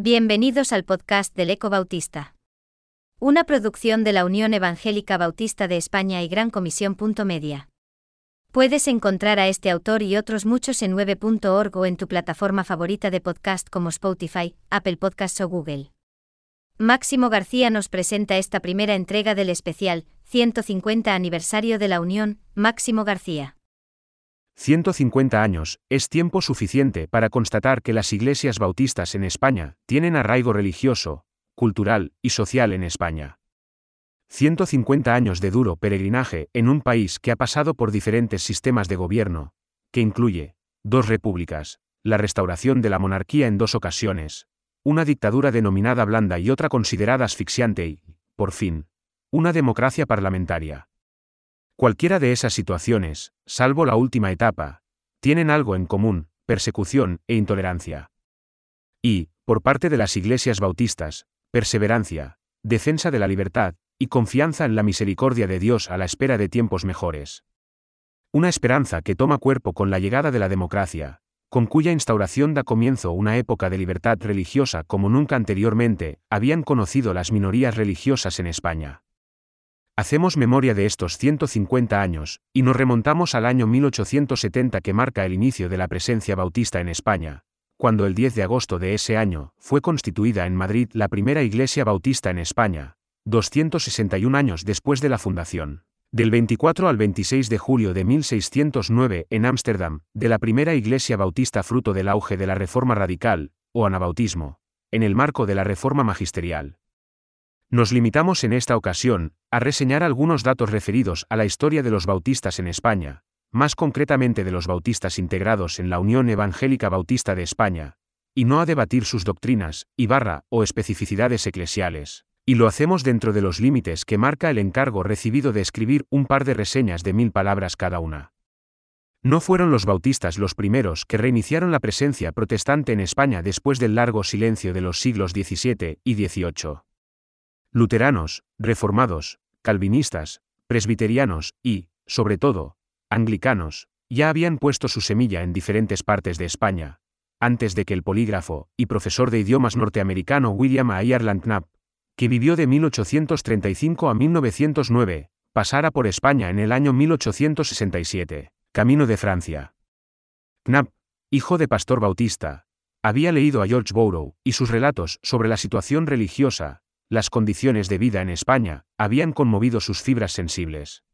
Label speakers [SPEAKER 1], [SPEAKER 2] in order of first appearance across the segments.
[SPEAKER 1] Bienvenidos al podcast del Eco Bautista. Una producción de la Unión Evangélica Bautista de España y Gran Comisión. Media. Puedes encontrar a este autor y otros muchos en 9.org o en tu plataforma favorita de podcast como Spotify, Apple Podcasts o Google. Máximo García nos presenta esta primera entrega del especial 150 aniversario de la Unión, Máximo García.
[SPEAKER 2] 150 años, es tiempo suficiente para constatar que las iglesias bautistas en España tienen arraigo religioso, cultural y social en España. 150 años de duro peregrinaje en un país que ha pasado por diferentes sistemas de gobierno, que incluye dos repúblicas, la restauración de la monarquía en dos ocasiones, una dictadura denominada blanda y otra considerada asfixiante y, por fin, una democracia parlamentaria. Cualquiera de esas situaciones, salvo la última etapa, tienen algo en común, persecución e intolerancia. Y, por parte de las iglesias bautistas, perseverancia, defensa de la libertad, y confianza en la misericordia de Dios a la espera de tiempos mejores. Una esperanza que toma cuerpo con la llegada de la democracia, con cuya instauración da comienzo una época de libertad religiosa como nunca anteriormente habían conocido las minorías religiosas en España. Hacemos memoria de estos 150 años, y nos remontamos al año 1870 que marca el inicio de la presencia bautista en España, cuando el 10 de agosto de ese año fue constituida en Madrid la primera iglesia bautista en España, 261 años después de la fundación. Del 24 al 26 de julio de 1609 en Ámsterdam, de la primera iglesia bautista fruto del auge de la Reforma Radical, o Anabautismo, en el marco de la Reforma Magisterial. Nos limitamos en esta ocasión a reseñar algunos datos referidos a la historia de los bautistas en España, más concretamente de los bautistas integrados en la Unión Evangélica Bautista de España, y no a debatir sus doctrinas, y barra, o especificidades eclesiales. Y lo hacemos dentro de los límites que marca el encargo recibido de escribir un par de reseñas de mil palabras cada una. No fueron los bautistas los primeros que reiniciaron la presencia protestante en España después del largo silencio de los siglos XVII y XVIII. Luteranos, reformados, calvinistas, presbiterianos y, sobre todo, anglicanos, ya habían puesto su semilla en diferentes partes de España, antes de que el polígrafo y profesor de idiomas norteamericano William Ireland Knapp, que vivió de 1835 a 1909, pasara por España en el año 1867, camino de Francia. Knapp, hijo de pastor bautista, había leído a George Borrow y sus relatos sobre la situación religiosa, las condiciones de vida en España, habían conmovido sus fibras sensibles.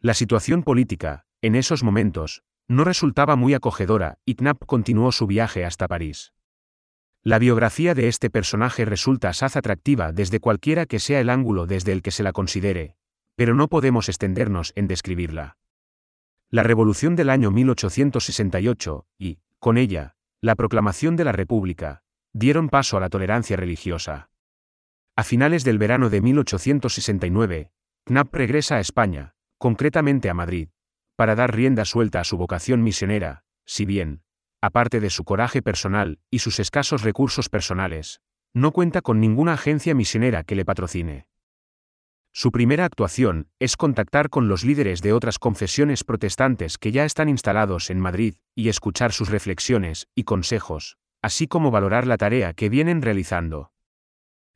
[SPEAKER 2] La situación política, en esos momentos, no resultaba muy acogedora y Knapp continuó su viaje hasta París. La biografía de este personaje resulta asaz atractiva desde cualquiera que sea el ángulo desde el que se la considere, pero no podemos extendernos en describirla. La Revolución del año 1868, y, con ella, la proclamación de la República, dieron paso a la tolerancia religiosa. A finales del verano de 1869, Knapp regresa a España, concretamente a Madrid, para dar rienda suelta a su vocación misionera, si bien, aparte de su coraje personal y sus escasos recursos personales, no cuenta con ninguna agencia misionera que le patrocine. Su primera actuación es contactar con los líderes de otras confesiones protestantes que ya están instalados en Madrid y escuchar sus reflexiones y consejos, así como valorar la tarea que vienen realizando.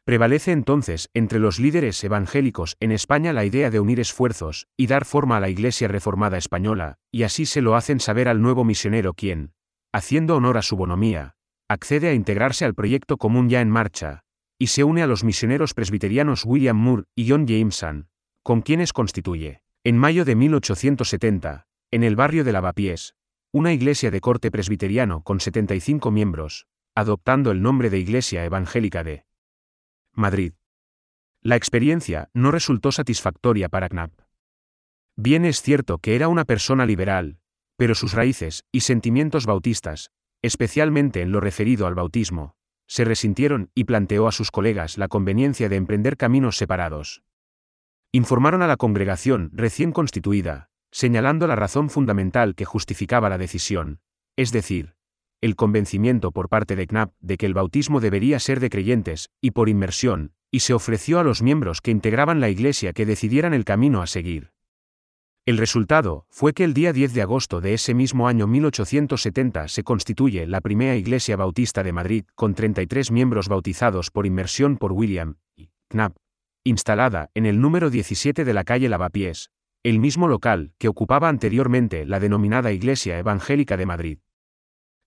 [SPEAKER 2] Prevalece entonces entre los líderes evangélicos en España la idea de unir esfuerzos y dar forma a la Iglesia Reformada Española, y así se lo hacen saber al nuevo misionero quien, haciendo honor a su bonomía, accede a integrarse al proyecto común ya en marcha, y se une a los misioneros presbiterianos William Moore y John Jameson, con quienes constituye, en mayo de 1870, en el barrio de Lavapiés, una iglesia de corte presbiteriano con 75 miembros, adoptando el nombre de Iglesia Evangélica de Madrid. La experiencia no resultó satisfactoria para Knapp. Bien es cierto que era una persona liberal, pero sus raíces y sentimientos bautistas, especialmente en lo referido al bautismo, se resintieron y planteó a sus colegas la conveniencia de emprender caminos separados. Informaron a la congregación recién constituida, señalando la razón fundamental que justificaba la decisión, es decir, el convencimiento por parte de Knapp de que el bautismo debería ser de creyentes, y por inmersión, y se ofreció a los miembros que integraban la Iglesia que decidieran el camino a seguir. El resultado fue que el día 10 de agosto de ese mismo año 1870 se constituye la primera iglesia bautista de Madrid con 33 miembros bautizados por inmersión por William Knapp, instalada en el número 17 de la calle Lavapiés, el mismo local que ocupaba anteriormente la denominada Iglesia Evangélica de Madrid.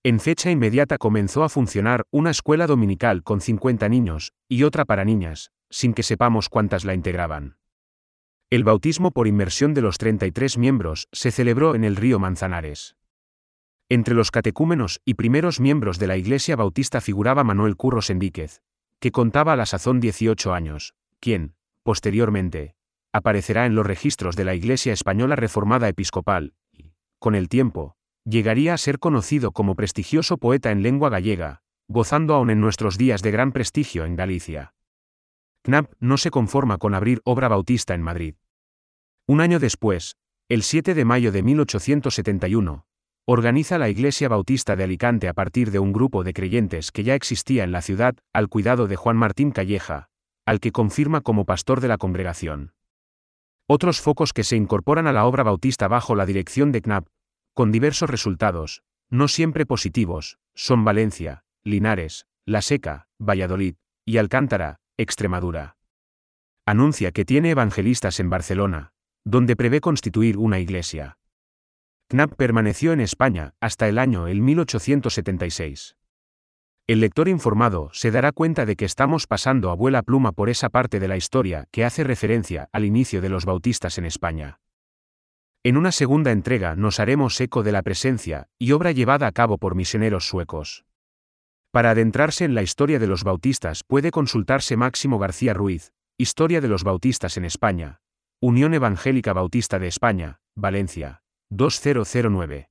[SPEAKER 2] En fecha inmediata comenzó a funcionar una escuela dominical con 50 niños y otra para niñas, sin que sepamos cuántas la integraban. El bautismo por inmersión de los 33 miembros se celebró en el río Manzanares. Entre los catecúmenos y primeros miembros de la Iglesia Bautista figuraba Manuel Curros Enríquez, que contaba a la sazón 18 años, quien, posteriormente, aparecerá en los registros de la Iglesia Española Reformada Episcopal, y, con el tiempo, llegaría a ser conocido como prestigioso poeta en lengua gallega, gozando aún en nuestros días de gran prestigio en Galicia. Knapp no se conforma con abrir obra bautista en Madrid. Un año después, el 7 de mayo de 1871, organiza la Iglesia Bautista de Alicante a partir de un grupo de creyentes que ya existía en la ciudad, al cuidado de Juan Martín Calleja, al que confirma como pastor de la congregación. Otros focos que se incorporan a la obra bautista bajo la dirección de Knapp, con diversos resultados, no siempre positivos, son Valencia, Linares, La Seca, Valladolid y Alcántara, Extremadura. Anuncia que tiene evangelistas en Barcelona, donde prevé constituir una iglesia. Knapp permaneció en España hasta el año el 1876. El lector informado se dará cuenta de que estamos pasando a vuela pluma por esa parte de la historia que hace referencia al inicio de los bautistas en España. En una segunda entrega nos haremos eco de la presencia y obra llevada a cabo por misioneros suecos. Para adentrarse en la historia de los bautistas puede consultarse Máximo García Ruiz, Historia de los Bautistas en España, Unión Evangélica Bautista de España, Valencia, 2009.